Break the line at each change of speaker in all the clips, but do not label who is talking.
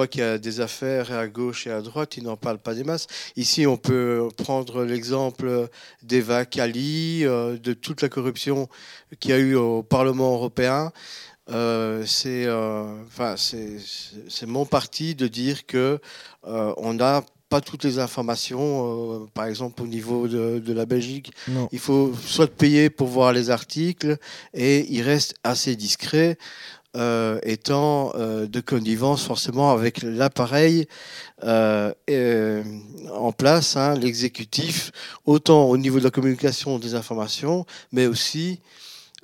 voit qu'il y a des affaires à gauche et à droite, ils n'en parlent pas des masses. Ici, on peut prendre l'exemple d'Eva Kali, euh, de toute la corruption qu'il y a eu au Parlement européen. Euh, c'est euh, enfin, c'est mon parti de dire que on n'a pas toutes les informations, par exemple au niveau de, de la Belgique. Il faut soit payer pour voir les articles et il reste assez discret. Euh, étant euh, de connivence forcément avec l'appareil euh, en place, hein, l'exécutif, autant au niveau de la communication des informations, mais aussi,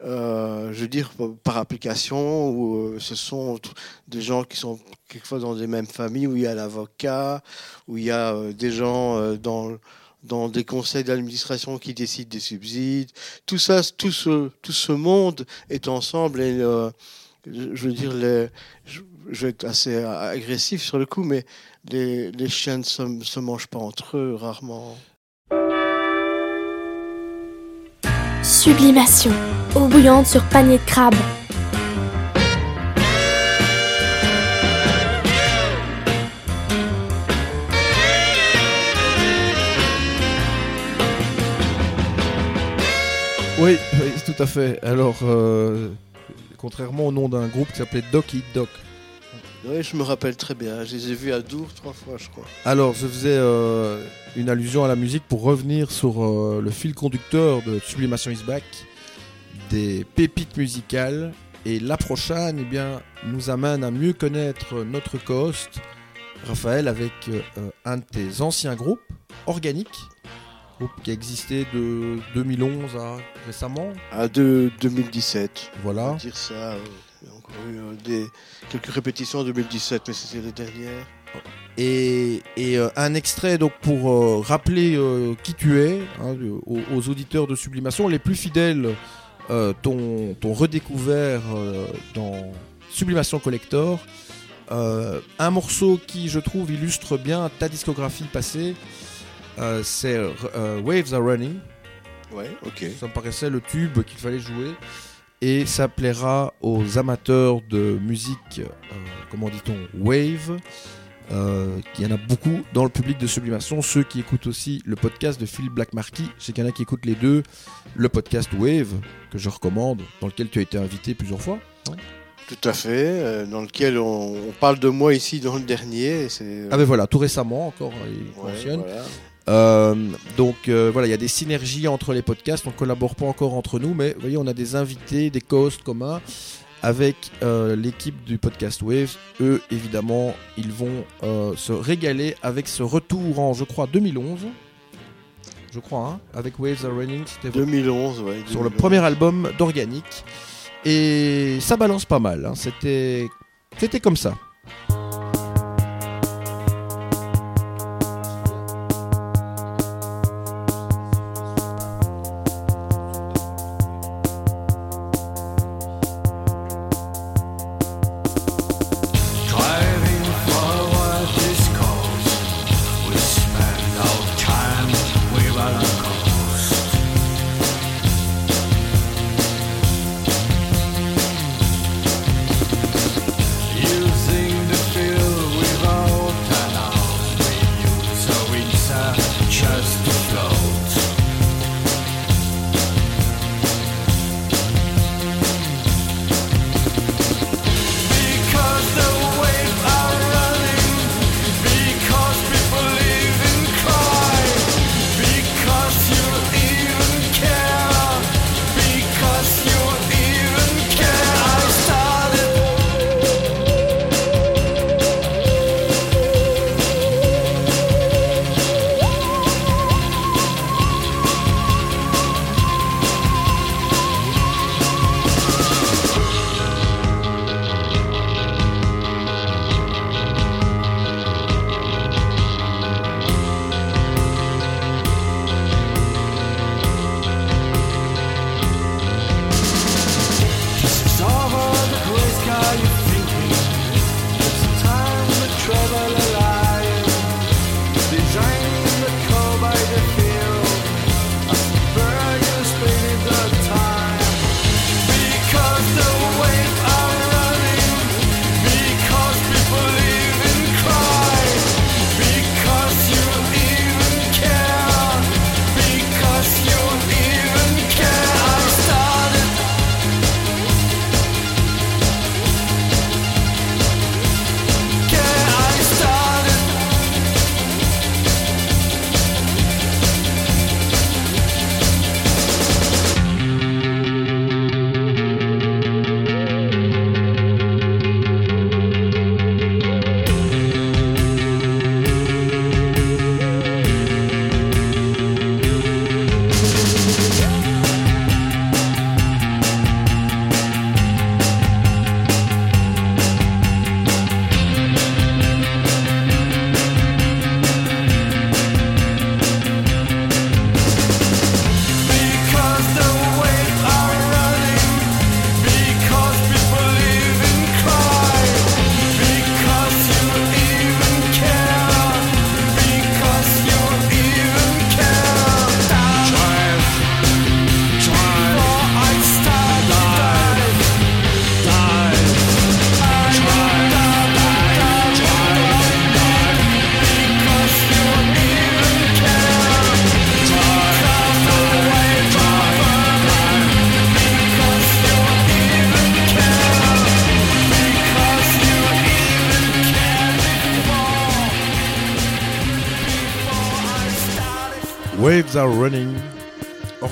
je veux dire, par application, où ce sont des gens qui sont quelquefois dans des mêmes familles, où il y a l'avocat, où il y a des gens dans dans des conseils d'administration qui décident des subsides. Tout ça, tout ce, tout ce monde est ensemble et je veux dire, les, je, vais être assez agressif sur le coup, mais les, les chiens ne se, se mangent pas entre eux, rarement.
Sublimation, eau bouillante sur panier de crabe.
Oui, oui, tout à fait. Alors, euh, contrairement au nom d'un groupe qui s'appelait Doc Eat Doc.
Oui, je me rappelle très bien. Je les ai vus à Dour trois fois, je crois.
Alors, je faisais euh, une allusion à la musique pour revenir sur euh, le fil conducteur de Sublimation is Back, des pépites musicales. Et la prochaine, eh bien, nous amène à mieux connaître notre host, Raphaël, avec euh, un de tes anciens groupes, Organique, qui a existé de 2011 à récemment
À de 2017.
Voilà.
On dire ça. Euh, il y a encore eu euh, des, quelques répétitions en 2017, mais c'était les dernières.
Et, et euh, un extrait donc pour rappeler qui tu es hein, aux, auditeurs de Sublimation, les plus fidèles t'ont redécouvert dans Sublimation Collector. un morceau qui, je trouve, illustre bien ta discographie passée. Euh, c'est euh, Waves Are Running.
Ouais, ok.
Ça me paraissait le tube qu'il fallait jouer. Et ça plaira aux amateurs de musique, euh, comment dit-on, Wave. Il y en a beaucoup dans le public de Sublimation, ceux qui écoutent aussi le podcast de Phil Blackmarky, sais qu'il y en a qui écoutent les deux, le podcast Wave, que je recommande, dans lequel tu as été invité plusieurs fois.
Tout à fait, dans lequel on, parle de moi ici dans le dernier.
Ah ben voilà, tout récemment encore, il fonctionne. Euh, donc euh, voilà, il y a des synergies entre les podcasts, on ne collabore pas encore entre nous, mais vous voyez, on a des invités, des co-hosts communs avec euh, l'équipe du podcast Wave. Eux, évidemment, ils vont se régaler avec ce retour en, je crois, 2011. Je crois, hein, avec Waves Are Running,
c'était 2011, ouais,
sur le premier album d'Organique. Et ça balance pas mal, hein. c'était c'était comme ça.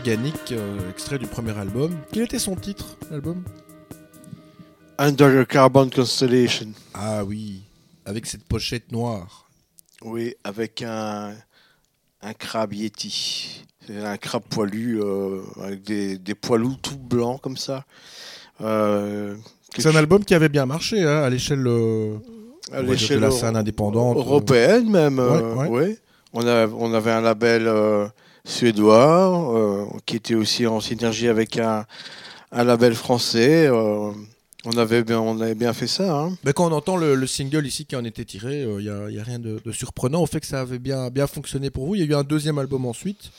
Organique, euh, extrait du premier album. Quel était son titre, l'album?
Under the Carbon Constellation.
Ah oui, avec cette pochette noire.
Oui, avec un, un crabe Yeti. C'est un crabe poilu, euh, avec des, des poilous tout blancs comme ça. Euh,
C'est un album qui avait bien marché hein, à l'échelle euh, de la scène indépendante.
européenne même.
Ouais,
ouais. On, a, on avait un label suédois euh, qui était aussi en synergie avec un, un label français. euh, on, avait bien, on avait bien fait ça. hein.
Mais quand on entend le, le single ici qui en était tiré, il n'y a, rien de, de surprenant au fait que ça avait bien, bien fonctionné pour vous. Il y a eu un deuxième album ensuite.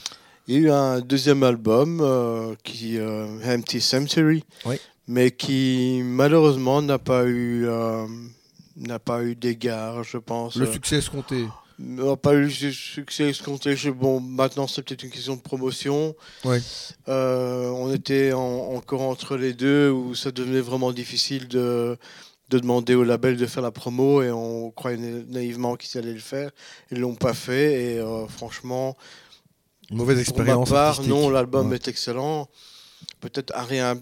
Il y a eu un deuxième album euh, qui euh, Empty Cemetery,
Oui.
mais qui malheureusement n'a pas eu euh, n'a pas eu d'égard, je pense.
Le
Euh,
succès escompté.
N'a pas eu le succès escompté. Bon, maintenant c'est peut-être une question de promotion.
Ouais.
Euh, on était en- encore entre les deux où ça devenait vraiment difficile de de demander au label de faire la promo et on croyait na- naïvement qu'ils allaient le faire. Ils l'ont pas fait et euh, franchement.
Mauvaise
Pour
expérience.
ma part, non, l'album
Ouais.
est excellent. Peut-être un rien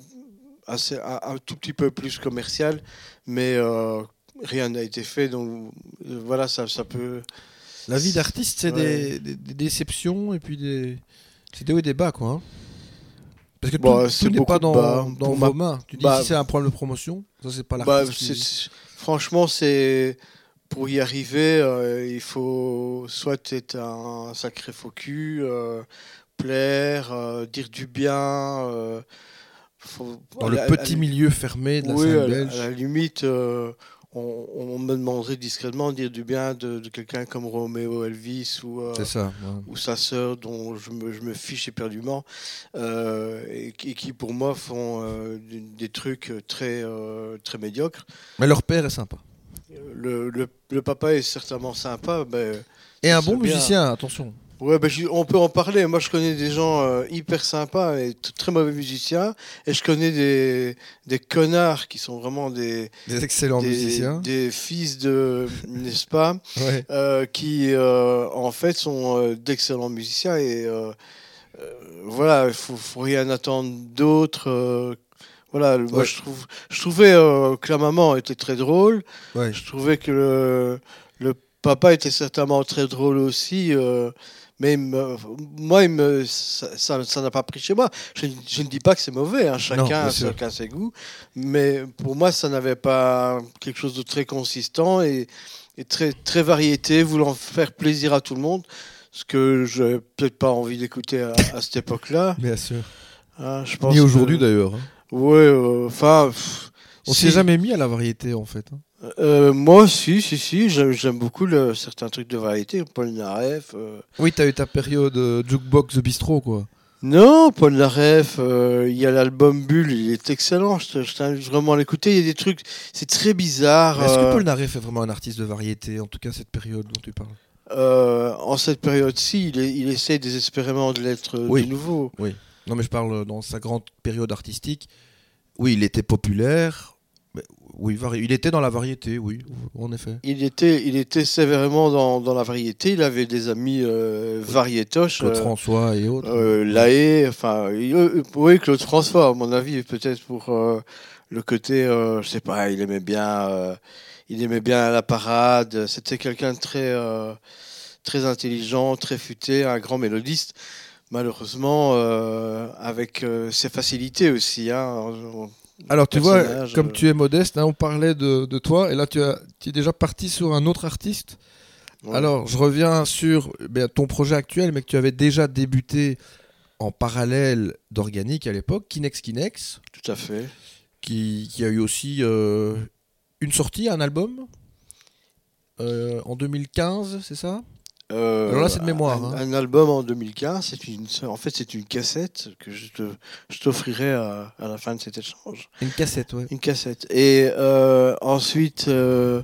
assez, un, un tout petit peu plus commercial, mais euh, rien n'a été fait. Donc voilà, ça, ça peut.
La vie d'artiste, c'est
Ouais.
des, des- des déceptions et puis des. C'est des hauts et des bas, quoi. hein. Parce que tout,
Bah,
tout n'est pas dans,
bas.
dans
Pour
vos
ma-
mains. Tu dis
bah,
si c'est un problème de promotion, ça c'est pas
Bah,
qui-
c'est- franchement, c'est pour y arriver, euh, il faut soit être un sacré faux cul, euh, plaire, euh, dire du bien. faut-
Dans le
la-
petit
la-
milieu fermé de la
oui,
scène
à la,
belge.
à la limite, on, on me demanderait discrètement de dire du bien de, de quelqu'un comme Roméo Elvis ou, euh,
C'est ça. ouais.
ou sa sœur dont je me, je me fiche éperdument euh, et, qui, qui, pour moi font euh, des, trucs très, très médiocres.
Mais leur père est sympa.
Le, le, le papa est certainement sympa. Ben,
Et un bon
bien.
musicien, attention.
Ouais, ben, je- on peut en parler. Moi, je connais des gens euh, hyper sympas et très mauvais musiciens. Et je connais des, des connards qui sont vraiment des,
Des excellents
des,
musiciens.
des fils de, n'est-ce pas,
Ouais.
euh, qui euh, en fait sont d'excellents musiciens. Et voilà, il faut, faut rien attendre d'autre. voilà, moi je, trouve, je trouvais que la maman était très drôle.
Ouais.
Je trouvais que le, le papa était certainement très drôle aussi. euh, mais me- moi, il me, ça n'a pas pris chez moi. Je, ne- je ne dis pas que c'est mauvais, hein,
bien
chacun, a- chacun ses goûts. Mais pour moi, ça n'avait pas quelque chose de très consistant et, et très, très variété, voulant faire plaisir à tout le monde. Ce que je n'avais peut-être pas envie d'écouter à, à cette époque-là.
Bien sûr.
hein, je pense
Ni aujourd'hui
que-
d'ailleurs. hein.
Ouais, euh, enfin.
On
si.
s'est jamais mis à la variété en fait. hein.
Euh, moi, si, si, si, j'aime beaucoup le, certains trucs de variété. Paul Naref. euh.
Oui, t'as eu ta période euh, jukebox The Bistro quoi.
Non, Paul Naref, euh, il y a l'album Bulle, il est excellent. Je te- je t'invite vraiment à l'écouter. Il y a des trucs, c'est très bizarre.
Est-ce que
euh,
Paul Naref est vraiment un artiste de variété En tout cas, cette période dont tu parles?
en cette période-ci, il, est- il essaie désespérément de l'être
Oui.
de nouveau.
Non, mais je parle dans sa grande période artistique. Oui, il était populaire. mais oui, il était dans la variété, oui, en effet.
Il était, il était sévèrement dans, dans la variété. Il avait des amis euh, variétoches.
Claude
euh,
François et autres.
Euh, Lahaye, enfin, il- euh, oui, Claude François, à mon avis, peut-être pour euh, le côté, euh, je sais pas, il aimait bien, euh, il aimait bien la parade. C'était quelqu'un de très, euh, très intelligent, très futé, un grand mélodiste. Malheureusement, euh, avec euh, ses facilités aussi. Hein,
Alors, tu vois, comme
euh,
tu es modeste, hein, on parlait de, de toi, et là, tu, as, tu es déjà parti sur un autre artiste.
ouais.
Alors, je reviens sur eh ton projet actuel, mais que tu avais déjà débuté en parallèle d'Organique à l'époque, Kinex Kinex,
tout à fait.
qui, qui a eu aussi euh, une sortie, un album en 2015, c'est ça?
Euh,
Alors là, c'est de mémoire,
Un,
hein.
un album en 2015, c'est une, en fait, c'est une cassette que je te, je t'offrirai à, à la fin de cet échange.
Une cassette, ouais.
Une cassette. Et euh, ensuite, euh,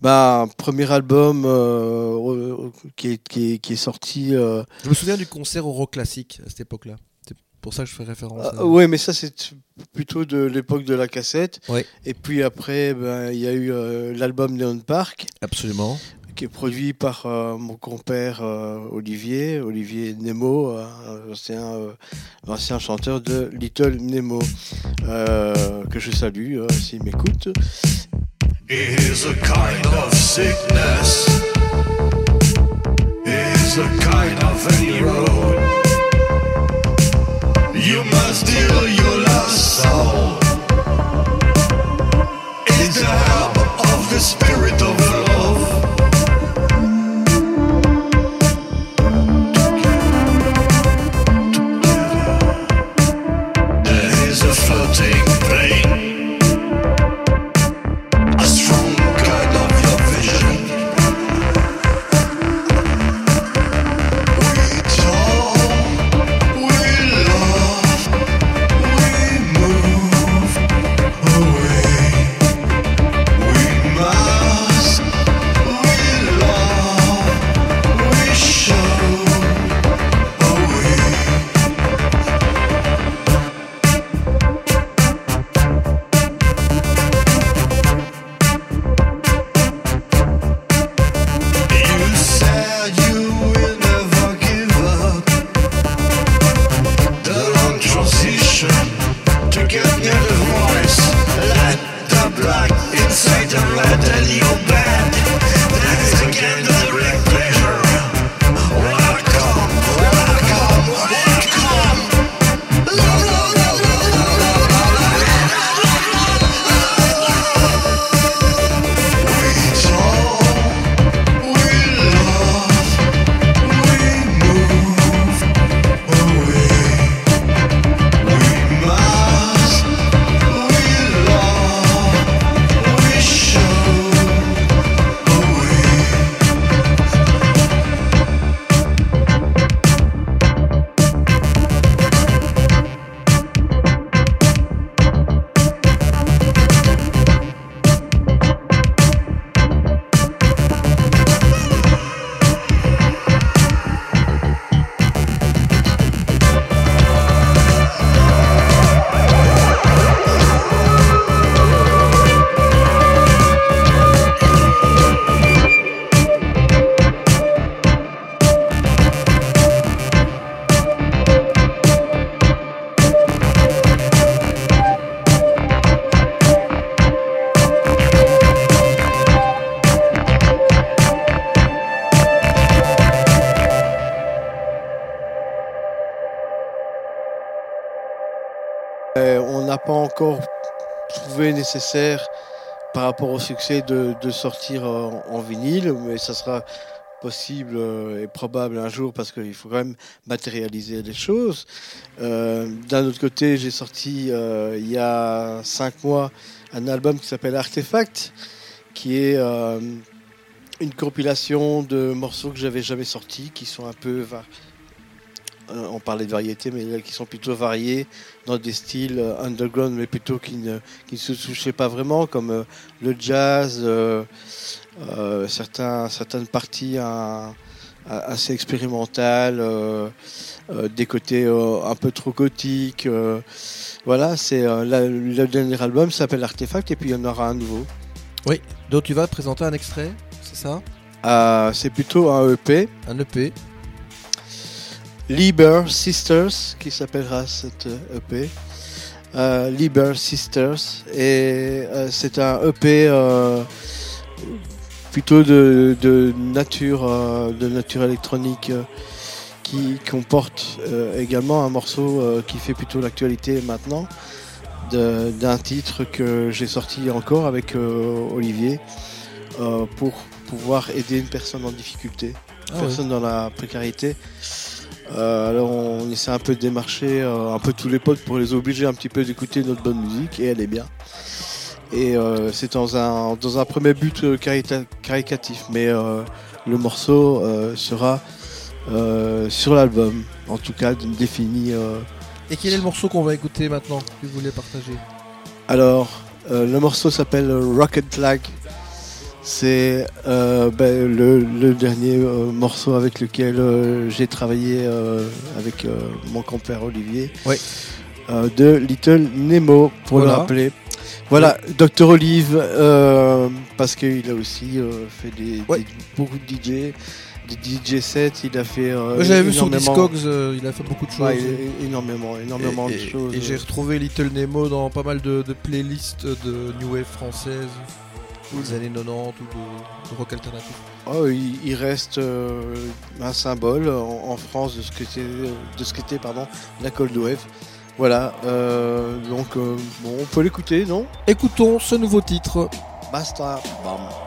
bah, premier album euh, qui, est, qui, est, qui est sorti.
Je me souviens du concert au Rock Classique à cette époque-là. C'est pour ça que je fais référence. à...
ah, ouais, mais ça, c'est plutôt de l'époque de la cassette.
Ouais.
Et puis après, ben, il y a eu l'album Neon Park,
Absolument.
Qui est produit par euh, mon compère euh, Olivier, Olivier Nemo, euh, ancien, euh, ancien chanteur de Little Nemo, euh, que je salue s'il m'écoute.
is kind of sickness. Is a kind of any road. You must deal your lost soul. It's the help of the spirit of love.
Pas encore trouvé nécessaire par rapport au succès de, sortir euh, en vinyle, mais ça sera possible euh, et probable un jour parce qu'il faut quand même matérialiser les choses. Euh, D'un autre côté, j'ai sorti il y a cinq mois un album qui s'appelle Artefact, qui est une compilation de morceaux que j'avais jamais sortis, qui sont un peu on parlait de variété, mais qui sont plutôt variés dans des styles euh, underground, mais plutôt qui ne, qui ne se touchaient pas vraiment, comme euh, le jazz, euh, euh, certains, certaines parties assez expérimentales, euh, euh, des côtés euh, un peu trop gothiques. euh, voilà, c'est euh, le dernier album s'appelle Artefact, et puis il y en aura un nouveau.
Donc tu vas présenter un extrait, c'est ça?
Euh, c'est plutôt un EP,
Un EP.
Liber Sisters, qui s'appellera cette EP. Euh, Liber Sisters. Et euh, c'est un EP euh, plutôt de, de nature, euh, de nature électronique euh, qui comporte euh, également un morceau euh, qui fait plutôt l'actualité maintenant d'un titre que j'ai sorti encore avec euh, Olivier euh, pour pouvoir aider une personne en difficulté,
Ah
une personne dans la précarité. Euh, alors on essaie un peu de démarcher euh, un peu tous les potes pour les obliger un petit peu d'écouter notre bonne musique et elle est bien. Et euh, c'est dans un, dans un premier but caricatif, mais le morceau sera sur l'album, en tout cas défini.
Et quel est le morceau qu'on va écouter maintenant que vous voulez partager?
Alors, le morceau s'appelle Rocket Lag. C'est euh, ben, le, le dernier euh, morceau avec lequel euh, j'ai travaillé avec mon compère Olivier.
Oui.
De Little Nemo, pour
Voilà.
le rappeler. Voilà, Dr Olive, parce qu'il a aussi fait des, beaucoup de DJ, des DJ sets, il a fait.
J'avais vu sur Discogs, il a fait beaucoup de choses.
Ouais, énormément, énormément
et,
de
et-
choses.
et j'ai retrouvé Little Nemo dans pas mal de, de playlists de New Wave des années 90 ou de, de rock alternatif.
Oh, il, il reste euh, un symbole en, en France de ce c'est, de ce qu'était pardon la Cold Wave. Voilà, euh, donc euh, bon, on peut l'écouter, non?
Écoutons ce nouveau titre.
Basta. Bam.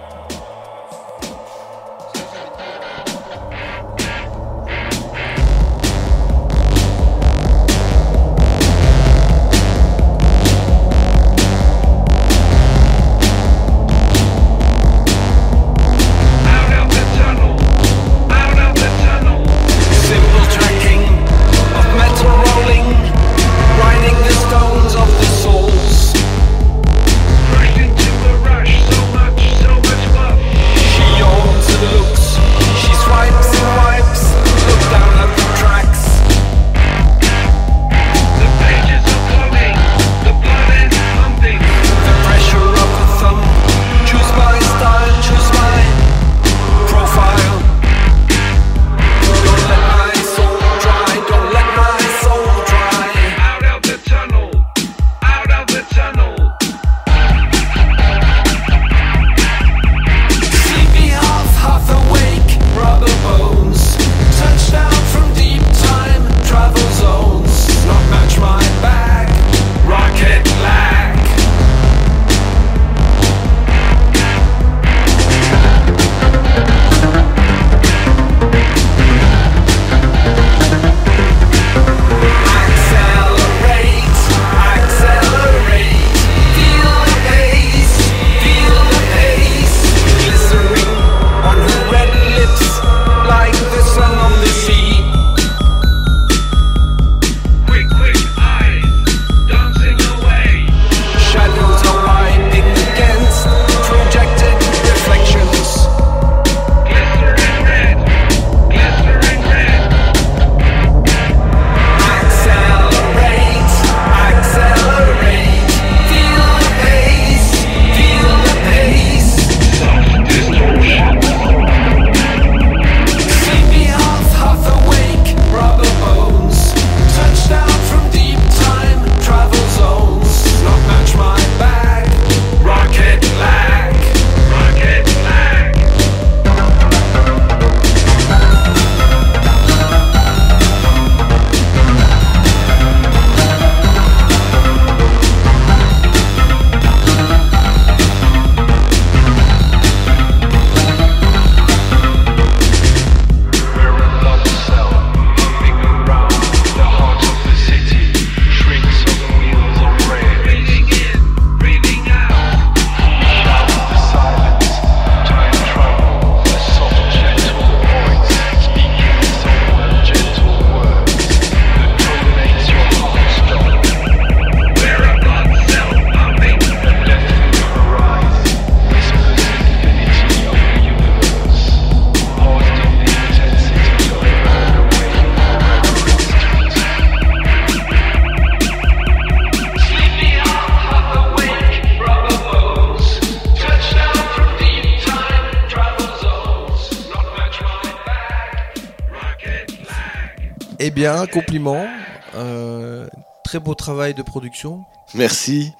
Bien, compliment. Euh, très beau travail de production.
Merci.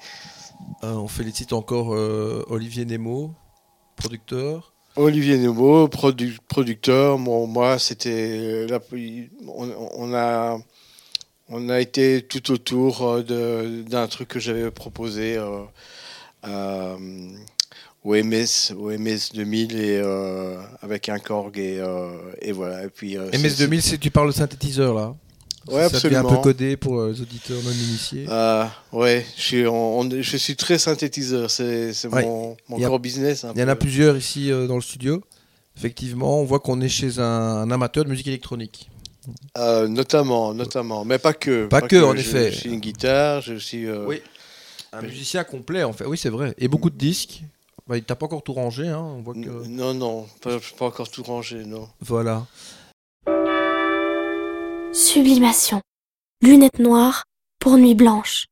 Euh, on félicite encore euh, Olivier Nemo, producteur.
Olivier Nemo, produ- producteur. Bon, moi, c'était la- on, on a on a été tout autour d'un truc que j'avais proposé euh, au MS, au MS 2000 et euh, avec un Korg et, euh, et voilà. Et puis euh, c'est-
MS2000, c'est- tu parles de synthétiseur là
Ouais,
Ça devient un peu
absolument.
codé pour euh, les auditeurs non initiés.
Ah, ouais, je suis, on- on- je suis très synthétiseur, c'est
Ouais.
mon, mon
a-
core business.
Il y en a plusieurs ici euh, dans le studio. Effectivement, on voit qu'on est chez un, un amateur de musique électronique.
Euh, notamment, notamment, mais pas que.
Pas que, en effet.
J'ai une guitare, aussi. euh,
Oui. Un musicien complet, en fait. Oui, c'est vrai. Et beaucoup de disques. Bah, il t'a pas encore tout rangé, hein. On voit que.
Non, non, pas, pas encore tout rangé, non.
Voilà.
Sublimation. Lunettes noires pour nuit blanche.